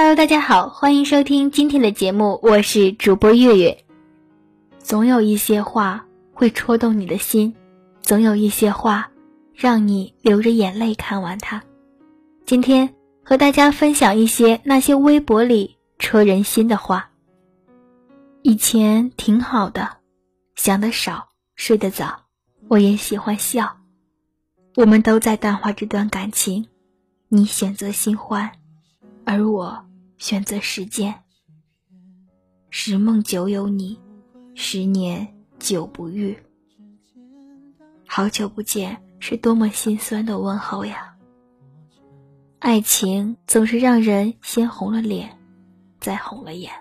Hello，大家好，欢迎收听今天的节目，我是主播月月。总有一些话会戳动你的心，总有一些话让你流着眼泪看完它。今天和大家分享一些那些微博里戳人心的话。以前挺好的，想的少，睡得早，我也喜欢笑。我们都在淡化这段感情，你选择新欢。而我选择时间。十梦九有你，十年久不遇。好久不见，是多么心酸的问候呀！爱情总是让人先红了脸，再红了眼。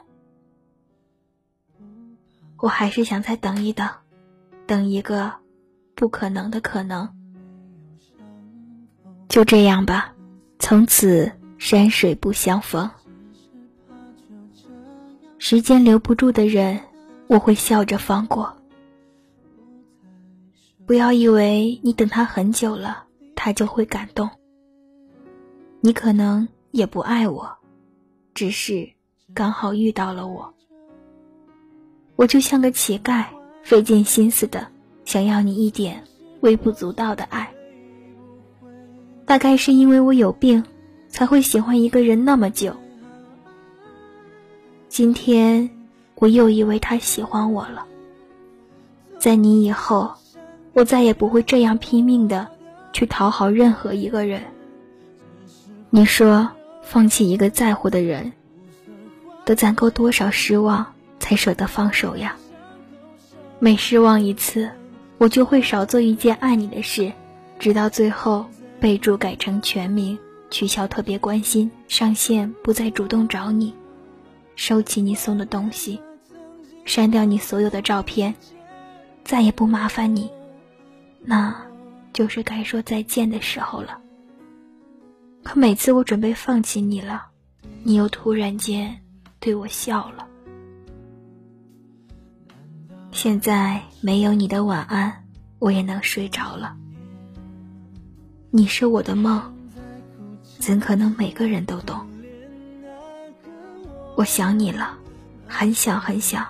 我还是想再等一等，等一个不可能的可能。就这样吧，从此。山水不相逢，时间留不住的人，我会笑着放过。不要以为你等他很久了，他就会感动。你可能也不爱我，只是刚好遇到了我。我就像个乞丐，费尽心思的想要你一点微不足道的爱。大概是因为我有病。才会喜欢一个人那么久。今天我又以为他喜欢我了。在你以后，我再也不会这样拼命的去讨好任何一个人。你说放弃一个在乎的人，得攒够多少失望才舍得放手呀？每失望一次，我就会少做一件爱你的事，直到最后备注改成全名。取消特别关心，上线不再主动找你，收起你送的东西，删掉你所有的照片，再也不麻烦你，那就是该说再见的时候了。可每次我准备放弃你了，你又突然间对我笑了。现在没有你的晚安，我也能睡着了。你是我的梦。怎可能每个人都懂？我想你了，很想很想，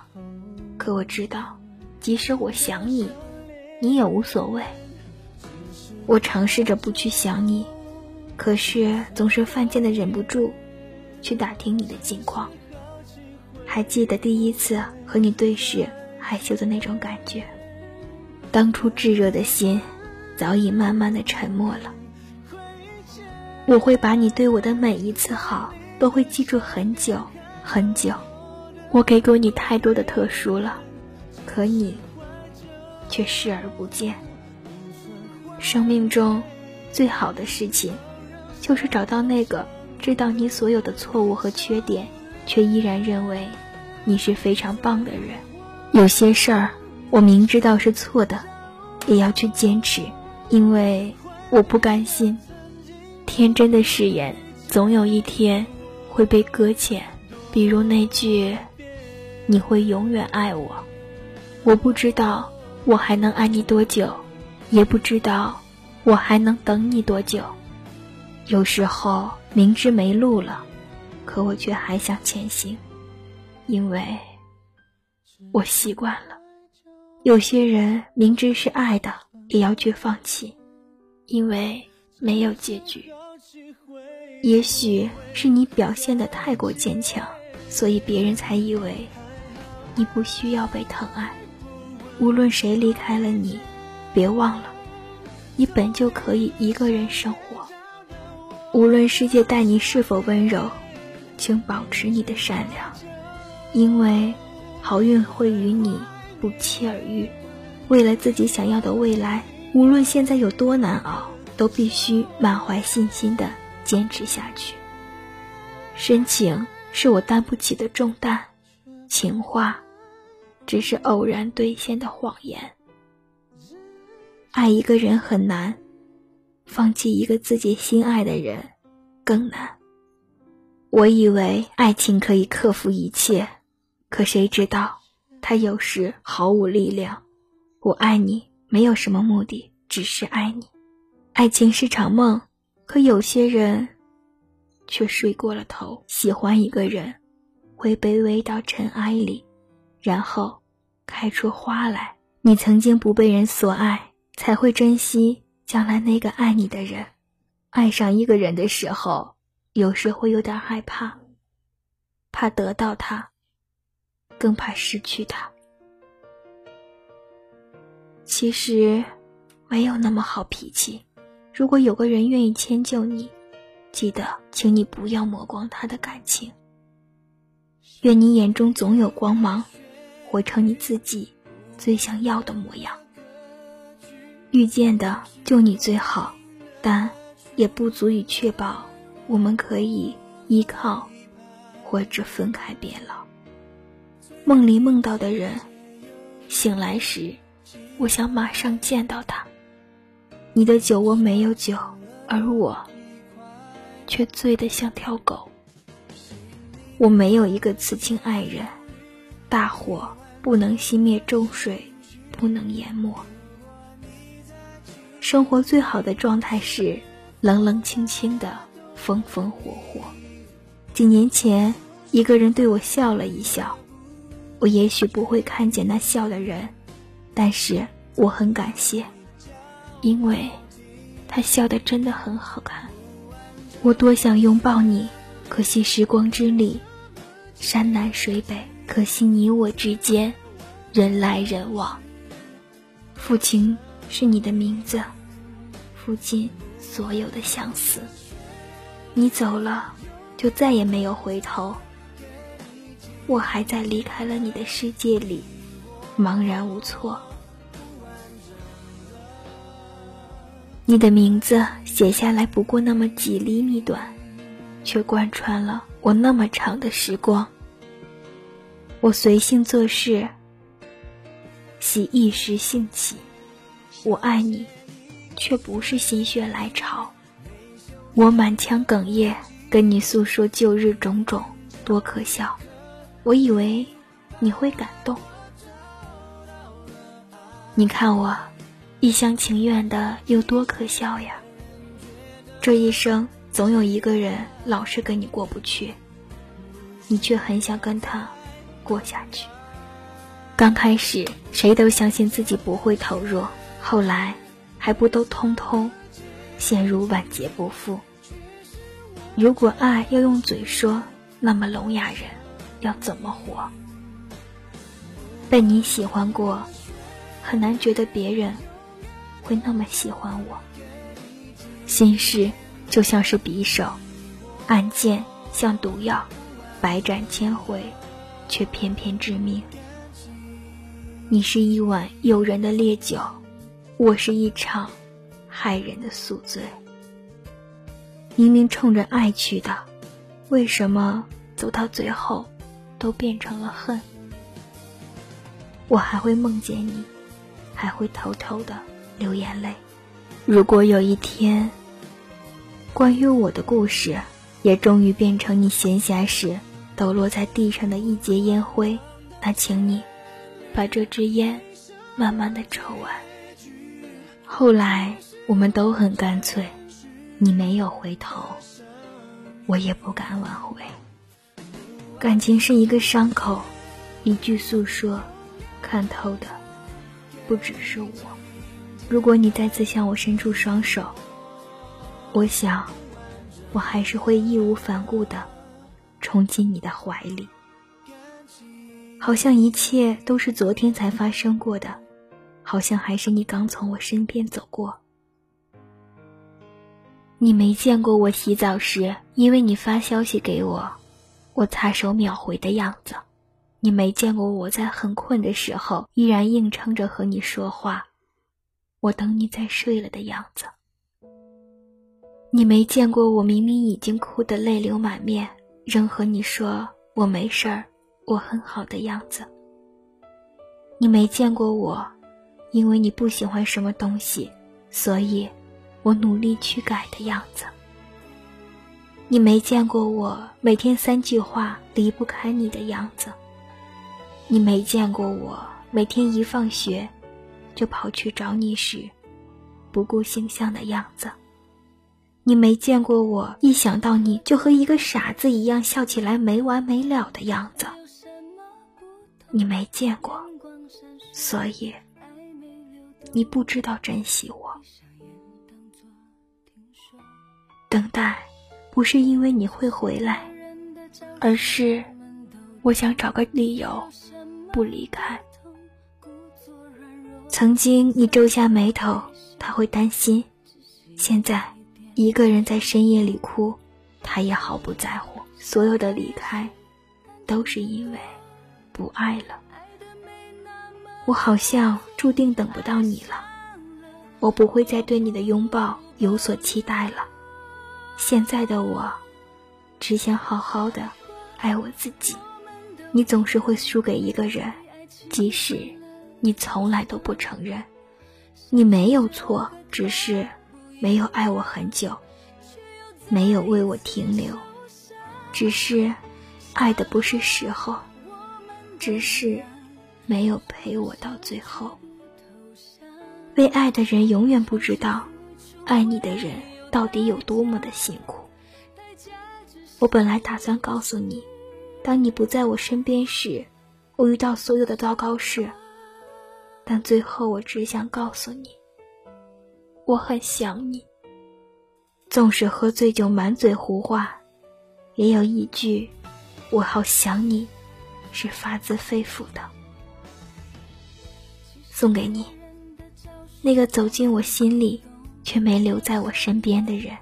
可我知道，即使我想你，你也无所谓。我尝试着不去想你，可是总是犯贱的忍不住去打听你的近况。还记得第一次和你对视害羞的那种感觉，当初炙热的心早已慢慢的沉默了。我会把你对我的每一次好都会记住很久很久。我给过你太多的特殊了，可你却视而不见。生命中最好的事情，就是找到那个知道你所有的错误和缺点，却依然认为你是非常棒的人。有些事儿，我明知道是错的，也要去坚持，因为我不甘心。天真的誓言，总有一天会被搁浅。比如那句“你会永远爱我”，我不知道我还能爱你多久，也不知道我还能等你多久。有时候明知没路了，可我却还想前行，因为我习惯了。有些人明知是爱的，也要去放弃，因为没有结局。也许是你表现的太过坚强，所以别人才以为你不需要被疼爱。无论谁离开了你，别忘了，你本就可以一个人生活。无论世界待你是否温柔，请保持你的善良，因为好运会与你不期而遇。为了自己想要的未来，无论现在有多难熬，都必须满怀信心的。坚持下去。深情是我担不起的重担，情话只是偶然兑现的谎言。爱一个人很难，放弃一个自己心爱的人更难。我以为爱情可以克服一切，可谁知道，它有时毫无力量。我爱你，没有什么目的，只是爱你。爱情是场梦。可有些人，却睡过了头。喜欢一个人，会卑微到尘埃里，然后开出花来。你曾经不被人所爱，才会珍惜将来那个爱你的人。爱上一个人的时候，有时会有点害怕，怕得到他，更怕失去他。其实，没有那么好脾气。如果有个人愿意迁就你，记得，请你不要抹光他的感情。愿你眼中总有光芒，活成你自己最想要的模样。遇见的就你最好，但也不足以确保我们可以依靠，或者分开变老。梦里梦到的人，醒来时，我想马上见到他。你的酒窝没有酒，而我却醉得像条狗。我没有一个此情爱人，大火不能熄灭，中水不能淹没。生活最好的状态是冷冷清清的，风风火火。几年前，一个人对我笑了一笑，我也许不会看见那笑的人，但是我很感谢。因为，他笑得真的很好看。我多想拥抱你，可惜时光之里，山南水北，可惜你我之间，人来人往。父亲是你的名字，父亲所有的相思。你走了，就再也没有回头。我还在离开了你的世界里，茫然无措。你的名字写下来不过那么几厘米短，却贯穿了我那么长的时光。我随性做事，喜一时兴起。我爱你，却不是心血来潮。我满腔哽咽，跟你诉说旧日种种，多可笑。我以为你会感动，你看我。一厢情愿的有多可笑呀！这一生总有一个人老是跟你过不去，你却很想跟他过下去。刚开始谁都相信自己不会投入，后来还不都通通陷入万劫不复？如果爱要用嘴说，那么聋哑人要怎么活？被你喜欢过，很难觉得别人。会那么喜欢我，心事就像是匕首，暗箭像毒药，百转千回，却偏偏致命。你是一碗诱人的烈酒，我是一场害人的宿醉。明明冲着爱去的，为什么走到最后都变成了恨？我还会梦见你，还会偷偷的。流眼泪。如果有一天，关于我的故事也终于变成你闲暇时抖落在地上的一截烟灰，那请你把这支烟慢慢的抽完。后来我们都很干脆，你没有回头，我也不敢挽回。感情是一个伤口，一句诉说，看透的不只是我。如果你再次向我伸出双手，我想，我还是会义无反顾的冲进你的怀里，好像一切都是昨天才发生过的，好像还是你刚从我身边走过。你没见过我洗澡时，因为你发消息给我，我擦手秒回的样子；你没见过我在很困的时候，依然硬撑着和你说话。我等你再睡了的样子，你没见过我明明已经哭得泪流满面，仍和你说我没事儿，我很好的样子。你没见过我，因为你不喜欢什么东西，所以我努力去改的样子。你没见过我每天三句话离不开你的样子。你没见过我每天一放学。就跑去找你时，不顾形象的样子。你没见过我一想到你就和一个傻子一样笑起来没完没了的样子，你没见过，所以你不知道珍惜我。等待，不是因为你会回来，而是我想找个理由不离开。曾经你皱下眉头，他会担心；现在一个人在深夜里哭，他也毫不在乎。所有的离开，都是因为不爱了。我好像注定等不到你了，我不会再对你的拥抱有所期待了。现在的我，只想好好的爱我自己。你总是会输给一个人，即使你从来都不承认。你没有错，只是没有爱我很久，没有为我停留，只是爱的不是时候，只是没有陪我到最后。被爱的人永远不知道，爱你的人。到底有多么的辛苦？我本来打算告诉你，当你不在我身边时，我遇到所有的糟糕事。但最后，我只想告诉你，我很想你。纵使喝醉酒满嘴胡话，也有一句“我好想你”，是发自肺腑的。送给你，那个走进我心里。却没留在我身边的人，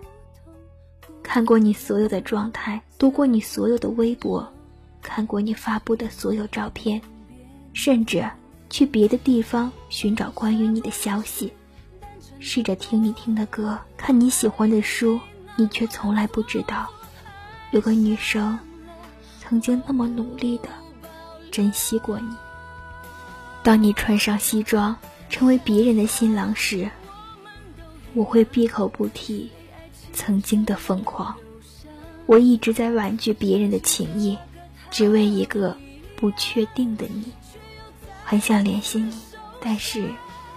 看过你所有的状态，读过你所有的微博，看过你发布的所有照片，甚至去别的地方寻找关于你的消息，试着听你听的歌，看你喜欢的书，你却从来不知道，有个女生曾经那么努力的珍惜过你。当你穿上西装，成为别人的新郎时。我会闭口不提曾经的疯狂，我一直在婉拒别人的情谊，只为一个不确定的你。很想联系你，但是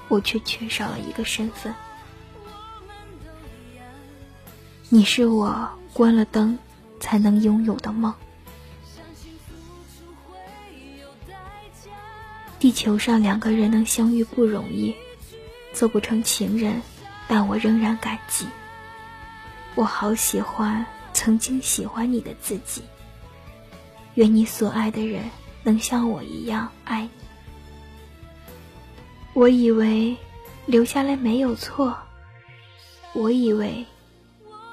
我却缺少了一个身份。你是我关了灯才能拥有的梦。地球上两个人能相遇不容易，做不成情人。但我仍然感激。我好喜欢曾经喜欢你的自己。愿你所爱的人能像我一样爱你。我以为留下来没有错，我以为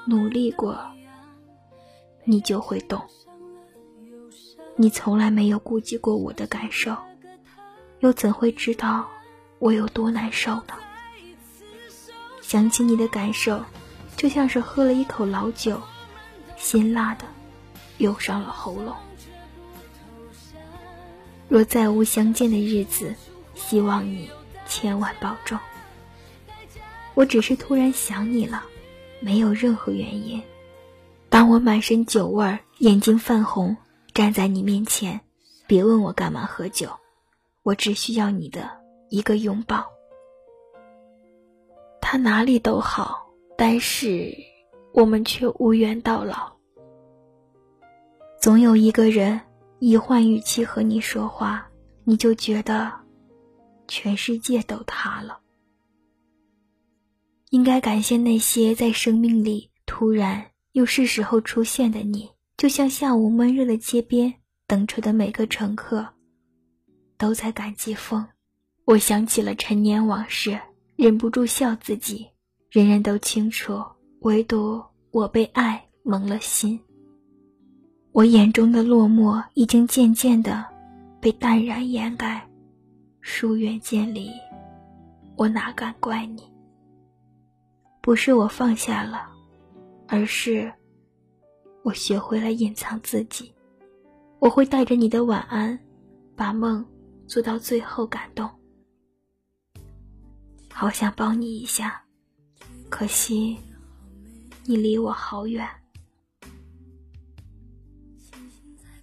努力过你就会懂。你从来没有顾及过我的感受，又怎会知道我有多难受呢？想起你的感受，就像是喝了一口老酒，辛辣的涌上了喉咙。若再无相见的日子，希望你千万保重。我只是突然想你了，没有任何原因。当我满身酒味，眼睛泛红，站在你面前，别问我干嘛喝酒，我只需要你的一个拥抱。他哪里都好，但是我们却无缘到老。总有一个人一换语气和你说话，你就觉得全世界都塌了。应该感谢那些在生命里突然又是时候出现的你，就像下午闷热的街边等车的每个乘客，都在感激风。我想起了陈年往事。忍不住笑自己，人人都清楚，唯独我被爱蒙了心。我眼中的落寞已经渐渐的被淡然掩盖，疏远渐离，我哪敢怪你？不是我放下了，而是我学会了隐藏自己。我会带着你的晚安，把梦做到最后，感动。好想抱你一下，可惜你离我好远。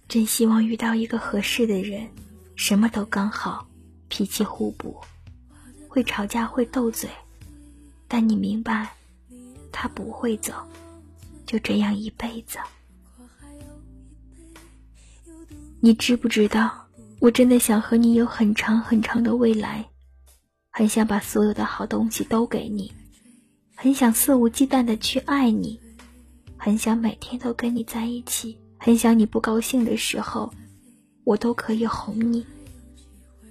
真希望遇到一个合适的人，什么都刚好，脾气互补，会吵架会斗嘴，但你明白，他不会走。就这样一辈子。你知不知道，我真的想和你有很长很长的未来，很想把所有的好东西都给你，很想肆无忌惮的去爱你，很想每天都跟你在一起，很想你不高兴的时候，我都可以哄你，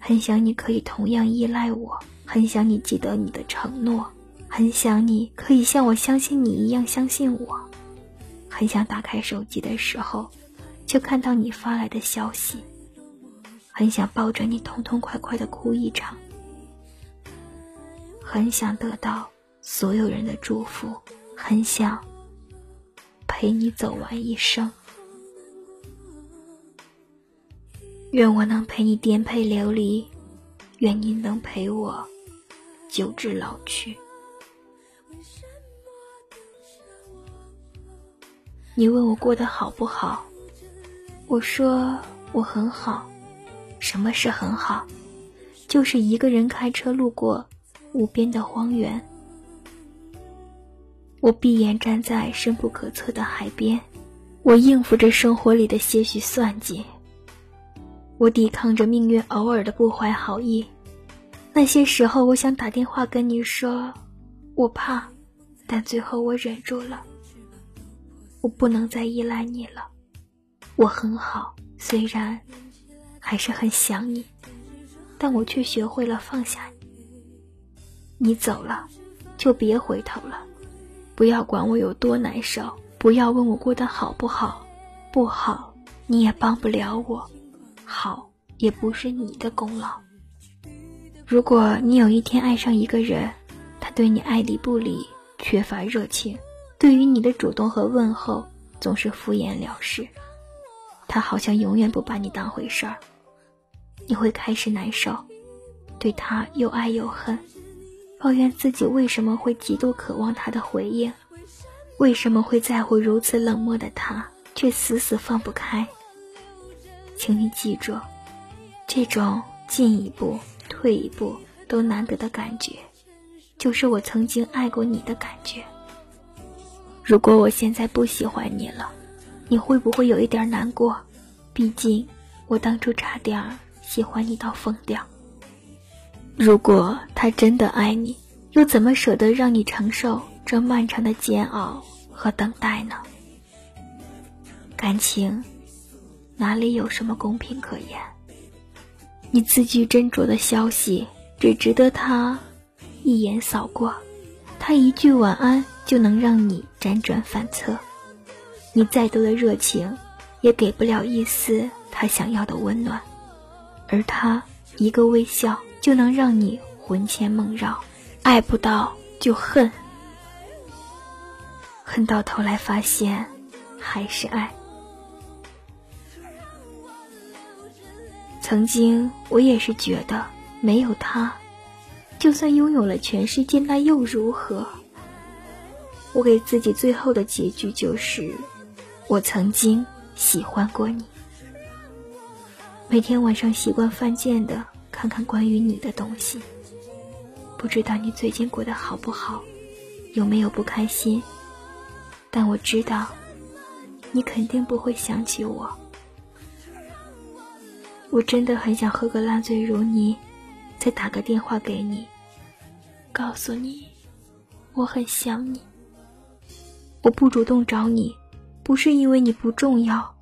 很想你可以同样依赖我，很想你记得你的承诺，很想你可以像我相信你一样相信我，很想打开手机的时候。就看到你发来的消息，很想抱着你痛痛快快的哭一场，很想得到所有人的祝福，很想陪你走完一生。愿我能陪你颠沛流离，愿你能陪我久至老去。你问我过得好不好？我说我很好，什么是很好？就是一个人开车路过无边的荒原，我闭眼站在深不可测的海边，我应付着生活里的些许算计，我抵抗着命运偶尔的不怀好意。那些时候，我想打电话跟你说，我怕，但最后我忍住了，我不能再依赖你了。我很好，虽然还是很想你，但我却学会了放下你。你走了，就别回头了，不要管我有多难受，不要问我过得好不好，不好你也帮不了我，好也不是你的功劳。如果你有一天爱上一个人，他对你爱理不理，缺乏热情，对于你的主动和问候总是敷衍了事。他好像永远不把你当回事儿，你会开始难受，对他又爱又恨，抱怨自己为什么会极度渴望他的回应，为什么会在乎如此冷漠的他，却死死放不开。请你记住，这种进一步、退一步都难得的感觉，就是我曾经爱过你的感觉。如果我现在不喜欢你了。你会不会有一点难过？毕竟我当初差点喜欢你到疯掉。如果他真的爱你，又怎么舍得让你承受这漫长的煎熬和等待呢？感情哪里有什么公平可言？你字句斟酌的消息，只值得他一眼扫过，他一句晚安就能让你辗转反侧。你再多的热情，也给不了一丝他想要的温暖，而他一个微笑就能让你魂牵梦绕，爱不到就恨，恨到头来发现还是爱。曾经我也是觉得没有他，就算拥有了全世界那又如何？我给自己最后的结局就是。我曾经喜欢过你，每天晚上习惯犯贱的看看关于你的东西。不知道你最近过得好不好，有没有不开心？但我知道，你肯定不会想起我。我真的很想喝个烂醉如泥，再打个电话给你，告诉你我很想你。我不主动找你。不是因为你不重要，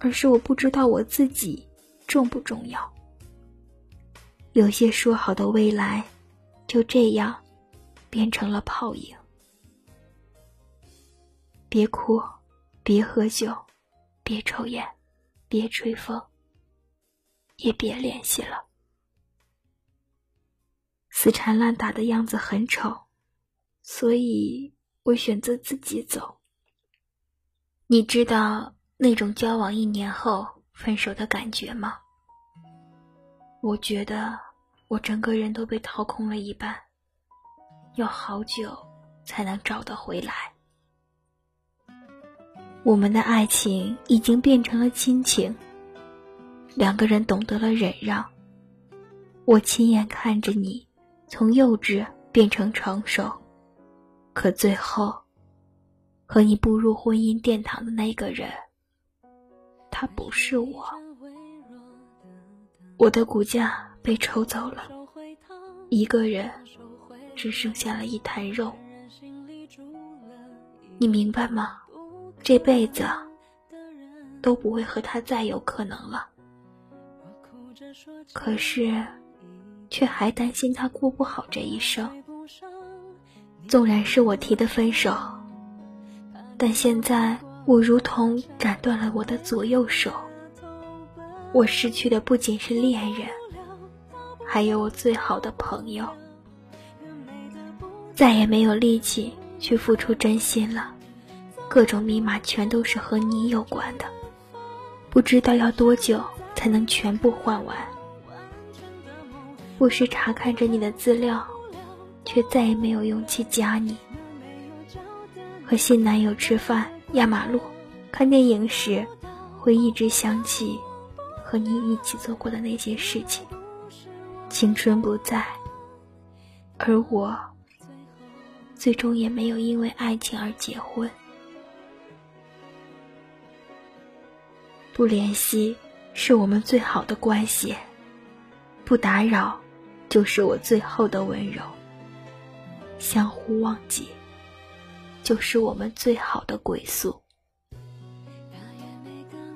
而是我不知道我自己重不重要。有些说好的未来，就这样变成了泡影。别哭，别喝酒，别抽烟，别吹风，也别联系了。死缠烂打的样子很丑，所以我选择自己走。你知道那种交往一年后分手的感觉吗？我觉得我整个人都被掏空了一半，要好久才能找得回来。我们的爱情已经变成了亲情，两个人懂得了忍让。我亲眼看着你从幼稚变成成熟，可最后。和你步入婚姻殿堂的那个人，他不是我。我的骨架被抽走了，一个人只剩下了一滩肉。你明白吗？这辈子都不会和他再有可能了。可是，却还担心他过不好这一生。纵然是我提的分手，但现在我如同斩断了我的左右手。我失去的不仅是恋人，还有我最好的朋友，再也没有力气去付出真心了。各种密码全都是和你有关的，不知道要多久才能全部换完。不时查看着你的资料，却再也没有勇气加你。和新男友吃饭、压马路、看电影时，会一直想起。和你一起做过的那些事情，青春不在，而我最终也没有因为爱情而结婚。不联系是我们最好的关系，不打扰就是我最后的温柔。相互忘记，就是我们最好的归宿。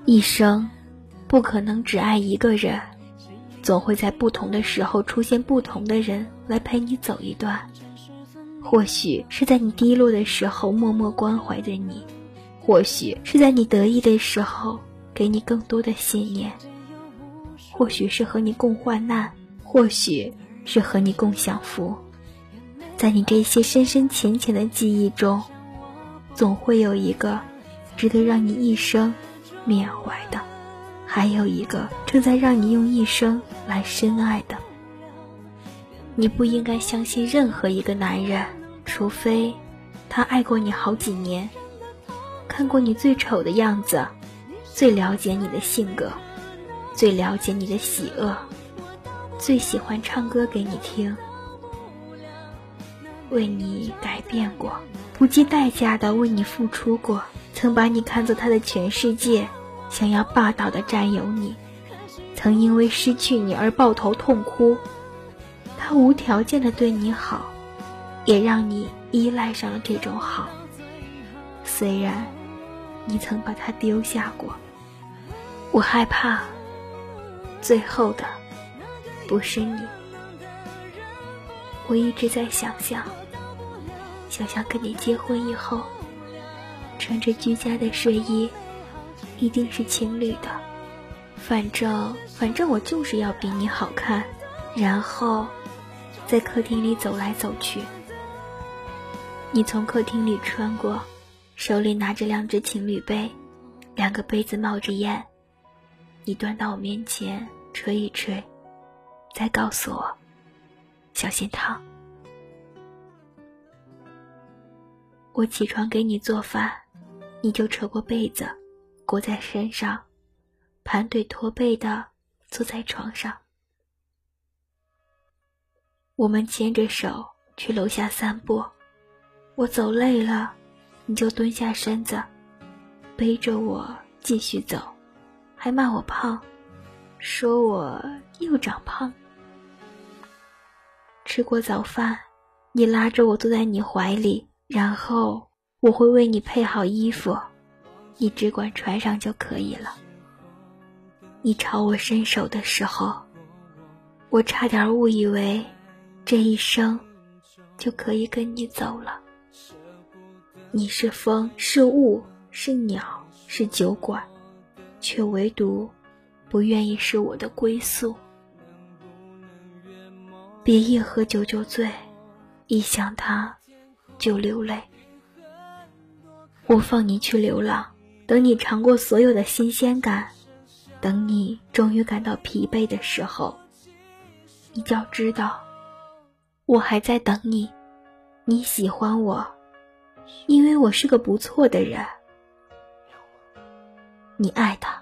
一生。不可能只爱一个人，总会在不同的时候出现不同的人来陪你走一段。或许是在你低落的时候默默关怀着你，或许是在你得意的时候给你更多的信念，或许是和你共患难，或许是和你共享福。在你这些深深浅浅的记忆中，总会有一个值得让你一生缅怀的。还有一个正在让你用一生来深爱的，你不应该相信任何一个男人，除非他爱过你好几年，看过你最丑的样子，最了解你的性格，最了解你的喜恶，最喜欢唱歌给你听，为你改变过，不计代价的为你付出过，曾把你看作他的全世界。想要霸道的占有你，曾因为失去你而抱头痛哭。他无条件的对你好，也让你依赖上了这种好。虽然你曾把他丢下过，我害怕最后的不是你。我一直在想象，想象跟你结婚以后，穿着居家的睡衣。一定是情侣的，反正反正我就是要比你好看，然后在客厅里走来走去。你从客厅里穿过，手里拿着两只情侣杯，两个杯子冒着烟，你端到我面前吹一吹，再告诉我小心烫。我起床给你做饭，你就扯过被子。裹在身上，盘腿驼背的坐在床上。我们牵着手去楼下散步，我走累了，你就蹲下身子，背着我继续走，还骂我胖，说我又长胖。吃过早饭，你拉着我坐在你怀里，然后我会为你配好衣服。你只管穿上就可以了。你朝我伸手的时候，我差点误以为这一生就可以跟你走了。你是风，是雾，是鸟，是酒馆，却唯独不愿意是我的归宿。别一喝酒就醉，一想他就流泪。我放你去流浪。等你尝过所有的新鲜感，等你终于感到疲惫的时候，你就要知道，我还在等你。你喜欢我，因为我是个不错的人。你爱他，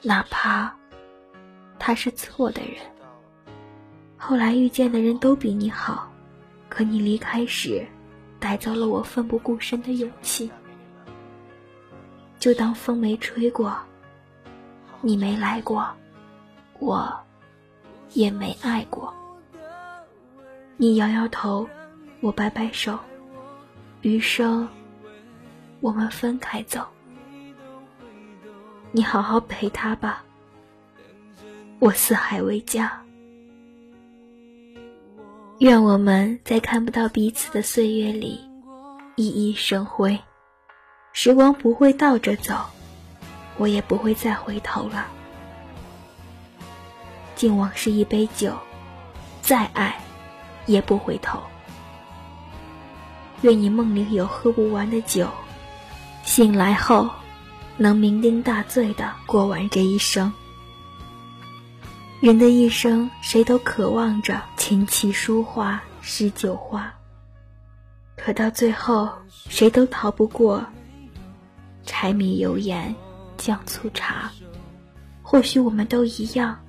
哪怕他是错的人。后来遇见的人都比你好，可你离开时，带走了我奋不顾身的勇气。就当风没吹过，你没来过，我也没爱过。你摇摇头，我摆摆手，余生我们分开走。你好好陪他吧，我四海为家。愿我们在看不到彼此的岁月里，熠熠生辉。时光不会倒着走，我也不会再回头了。敬往事一杯酒，再爱也不回头。愿你梦里有喝不完的酒，醒来后能酩酊大醉的过完这一生。人的一生，谁都渴望着琴棋书画诗酒花，可到最后，谁都逃不过。柴米油盐酱醋茶，或许我们都一样，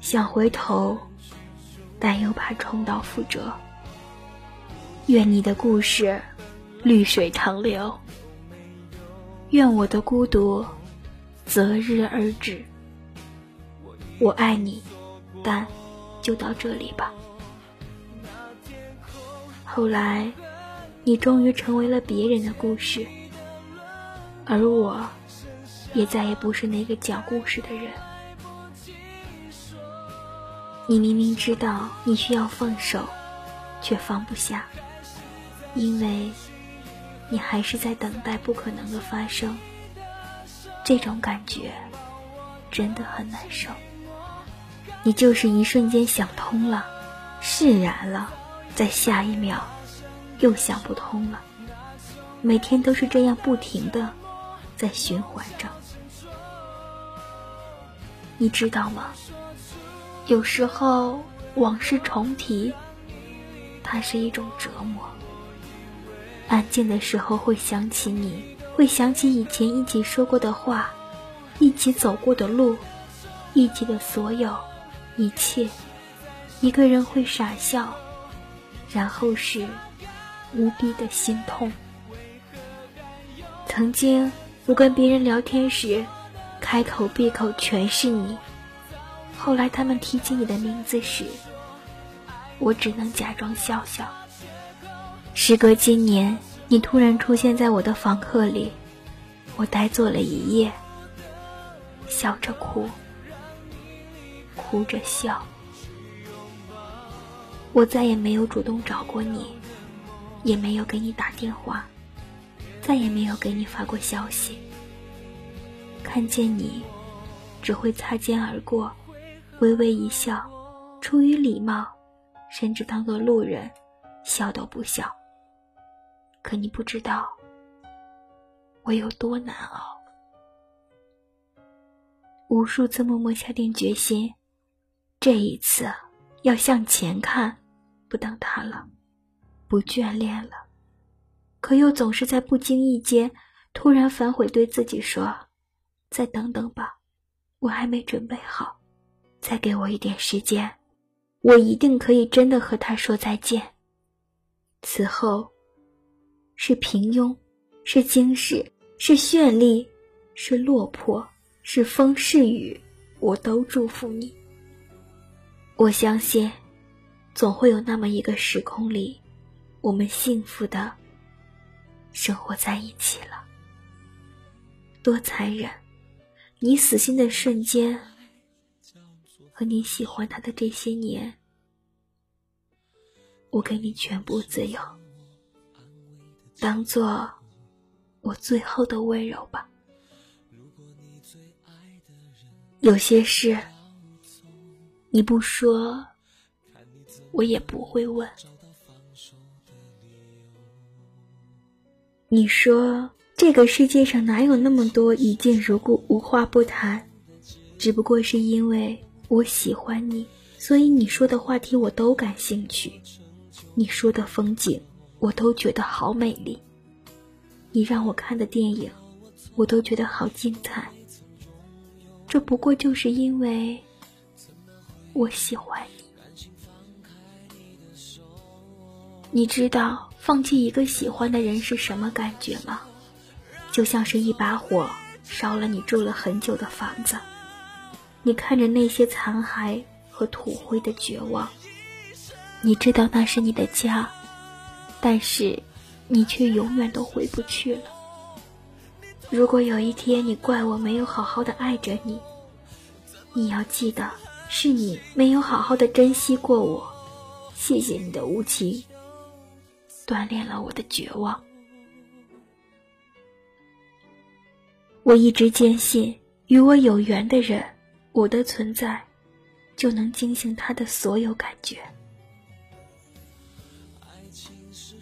想回头，但又怕重蹈覆辙。愿你的故事绿水长流，愿我的孤独择日而止。我爱你，但就到这里吧。后来，你终于成为了别人的故事。而我，也再也不是那个讲故事的人。你明明知道你需要放手，却放不下，因为你还是在等待不可能的发生。这种感觉真的很难受。你就是一瞬间想通了，释然了，在下一秒又想不通了。每天都是这样不停的。在循环着，你知道吗？有时候往事重提，它是一种折磨。安静的时候会想起你，会想起以前一起说过的话，一起走过的路，一起的所有一切。一个人会傻笑，然后是无比的心痛。曾经。我跟别人聊天时，开口闭口全是你。后来他们提起你的名字时，我只能假装笑笑。时隔今年，你突然出现在我的房客里，我呆坐了一夜，笑着哭，哭着笑。我再也没有主动找过你，也没有给你打电话。再也没有给你发过消息。看见你，只会擦肩而过，微微一笑，出于礼貌，甚至当做路人，笑都不笑。可你不知道，我有多难熬。无数次默默下定决心，这一次要向前看，不等他了，不眷恋了。可又总是在不经意间突然反悔，对自己说：“再等等吧，我还没准备好，再给我一点时间，我一定可以真的和他说再见。”此后，是平庸，是惊世，是绚丽，是落魄，是风是雨，我都祝福你。我相信，总会有那么一个时空里，我们幸福的。生活在一起了，多残忍！你死心的瞬间，和你喜欢他的这些年，我给你全部自由，当做我最后的温柔吧。有些事你不说，我也不会问。你说这个世界上哪有那么多一见如故、无话不谈？只不过是因为我喜欢你，所以你说的话题我都感兴趣，你说的风景我都觉得好美丽，你让我看的电影我都觉得好精彩。这不过就是因为我喜欢你，你知道。放弃一个喜欢的人是什么感觉吗？就像是一把火烧了你住了很久的房子。你看着那些残骸和土灰的绝望，你知道那是你的家，但是你却永远都回不去了。如果有一天你怪我没有好好的爱着你，你要记得是你没有好好的珍惜过我。谢谢你的无情，锻炼了我的绝望。我一直坚信，与我有缘的人。我的存在，就能惊醒他的所有感觉。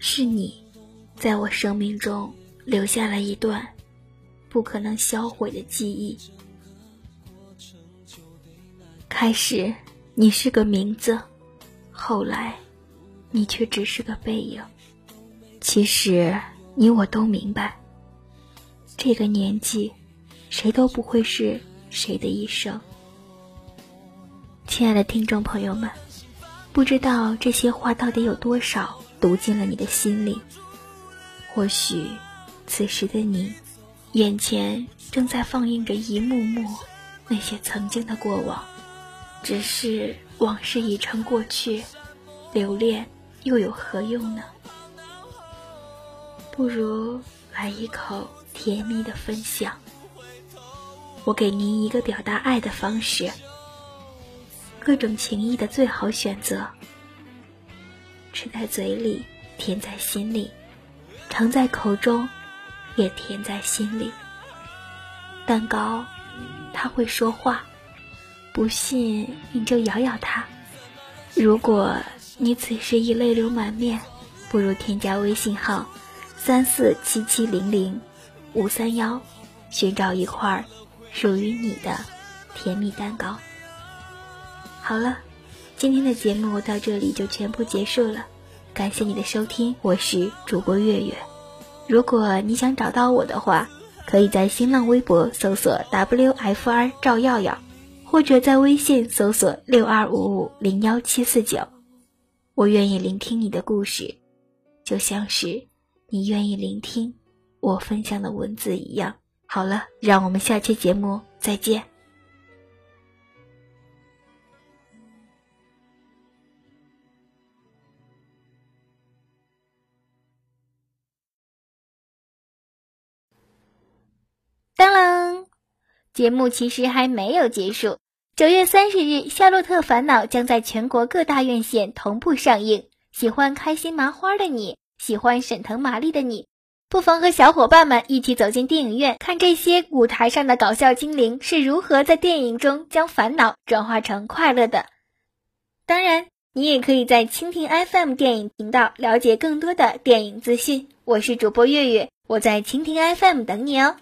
是你，在我生命中留下了一段不可能销毁的记忆。开始，你是个名字，后来，你却只是个背影。其实，你我都明白，这个年纪，谁都不会是谁的一生。亲爱的听众朋友们，不知道这些话到底有多少读进了你的心里。或许，此时的你，眼前正在放映着一幕幕那些曾经的过往。只是往事已成过去，留恋又有何用呢？不如来一口甜蜜的分享。我给您一个表达爱的方式。各种情谊的最好选择，吃在嘴里，甜在心里，尝在口中，也甜在心里。蛋糕，它会说话，不信你就咬咬它。如果你此时已泪流满面，不如添加微信号三四七七零零五三幺，寻找一块属于你的甜蜜蛋糕。好了，今天的节目到这里就全部结束了，感谢你的收听，我是主播月月。如果你想找到我的话，可以在新浪微博搜索 WFR 赵耀耀，或者在微信搜索六二五五零幺七四九。我愿意聆听你的故事，就像是你愿意聆听我分享的文字一样。好了，让我们下期节目再见。当啷！节目其实还没有结束。九月三十日，《夏洛特烦恼》将在全国各大院线同步上映。喜欢开心麻花的你，喜欢沈腾马丽的你，不妨和小伙伴们一起走进电影院，看这些舞台上的搞笑精灵是如何在电影中将烦恼转化成快乐的。当然，你也可以在蜻蜓 FM 电影频道了解更多的电影资讯。我是主播月月，我在蜻蜓 FM 等你哦。